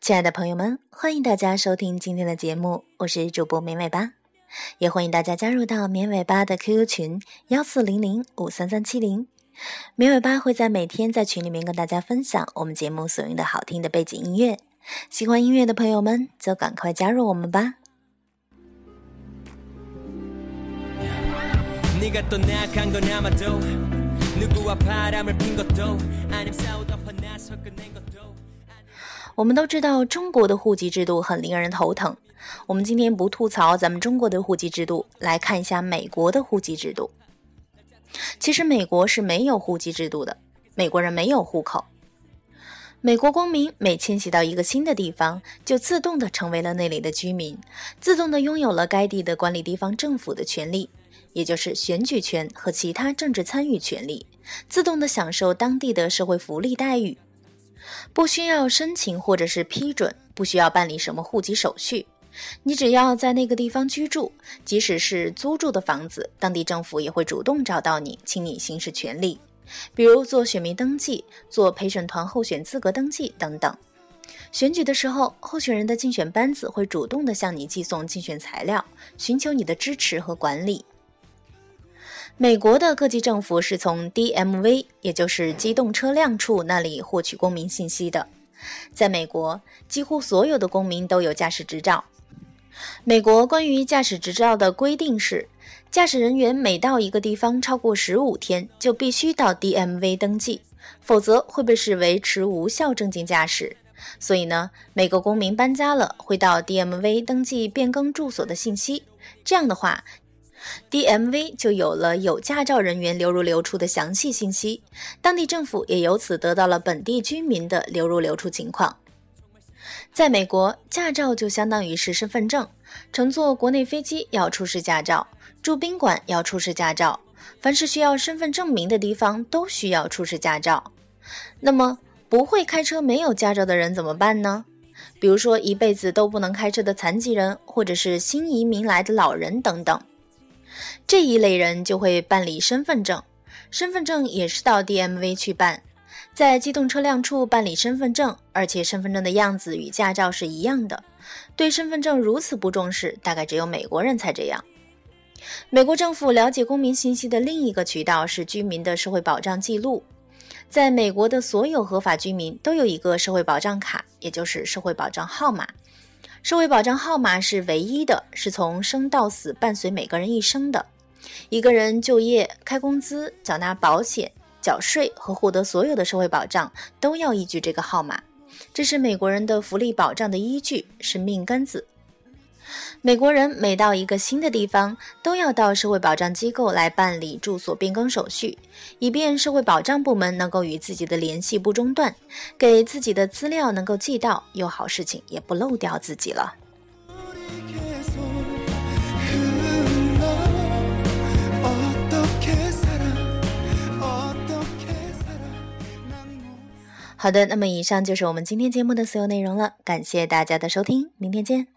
亲爱的朋友们，欢迎大家收听今天的节目，我是主播绵尾巴，也欢迎大家加入到绵尾巴的 QQ 群幺四零零五三三七零，绵尾巴会在每天在群里面跟大家分享我们节目所用的好听的背景音乐，喜欢音乐的朋友们就赶快加入我们吧。我们都知道中国的户籍制度很令人头疼。我们今天不吐槽咱们中国的户籍制度，来看一下美国的户籍制度。其实美国是没有户籍制度的，美国人没有户口。美国公民每迁徙到一个新的地方，就自动的成为了那里的居民，自动的拥有了该地的管理地方政府的权利，也就是选举权和其他政治参与权利，自动的享受当地的社会福利待遇。不需要申请或者是批准，不需要办理什么户籍手续，你只要在那个地方居住，即使是租住的房子，当地政府也会主动找到你，请你行使权利，比如做选民登记、做陪审团候选资格登记等等。选举的时候，候选人的竞选班子会主动的向你寄送竞选材料，寻求你的支持和管理。美国的各级政府是从 DMV，也就是机动车辆处那里获取公民信息的。在美国，几乎所有的公民都有驾驶执照。美国关于驾驶执照的规定是，驾驶人员每到一个地方超过十五天，就必须到 DMV 登记，否则会被视为持无效证件驾驶。所以呢，每个公民搬家了，会到 DMV 登记变更住所的信息。这样的话。DMV 就有了有驾照人员流入流出的详细信息，当地政府也由此得到了本地居民的流入流出情况。在美国，驾照就相当于是身份证，乘坐国内飞机要出示驾照，住宾馆要出示驾照，凡是需要身份证明的地方都需要出示驾照。那么，不会开车、没有驾照的人怎么办呢？比如说一辈子都不能开车的残疾人，或者是新移民来的老人等等。这一类人就会办理身份证，身份证也是到 DMV 去办，在机动车辆处办理身份证，而且身份证的样子与驾照是一样的。对身份证如此不重视，大概只有美国人才这样。美国政府了解公民信息的另一个渠道是居民的社会保障记录，在美国的所有合法居民都有一个社会保障卡，也就是社会保障号码。社会保障号码是唯一的，是从生到死伴随每个人一生的。一个人就业、开工资、缴纳保险、缴税和获得所有的社会保障，都要依据这个号码。这是美国人的福利保障的依据，是命根子。美国人每到一个新的地方，都要到社会保障机构来办理住所变更手续，以便社会保障部门能够与自己的联系不中断，给自己的资料能够寄到，有好事情也不漏掉自己了。好的，那么以上就是我们今天节目的所有内容了，感谢大家的收听，明天见。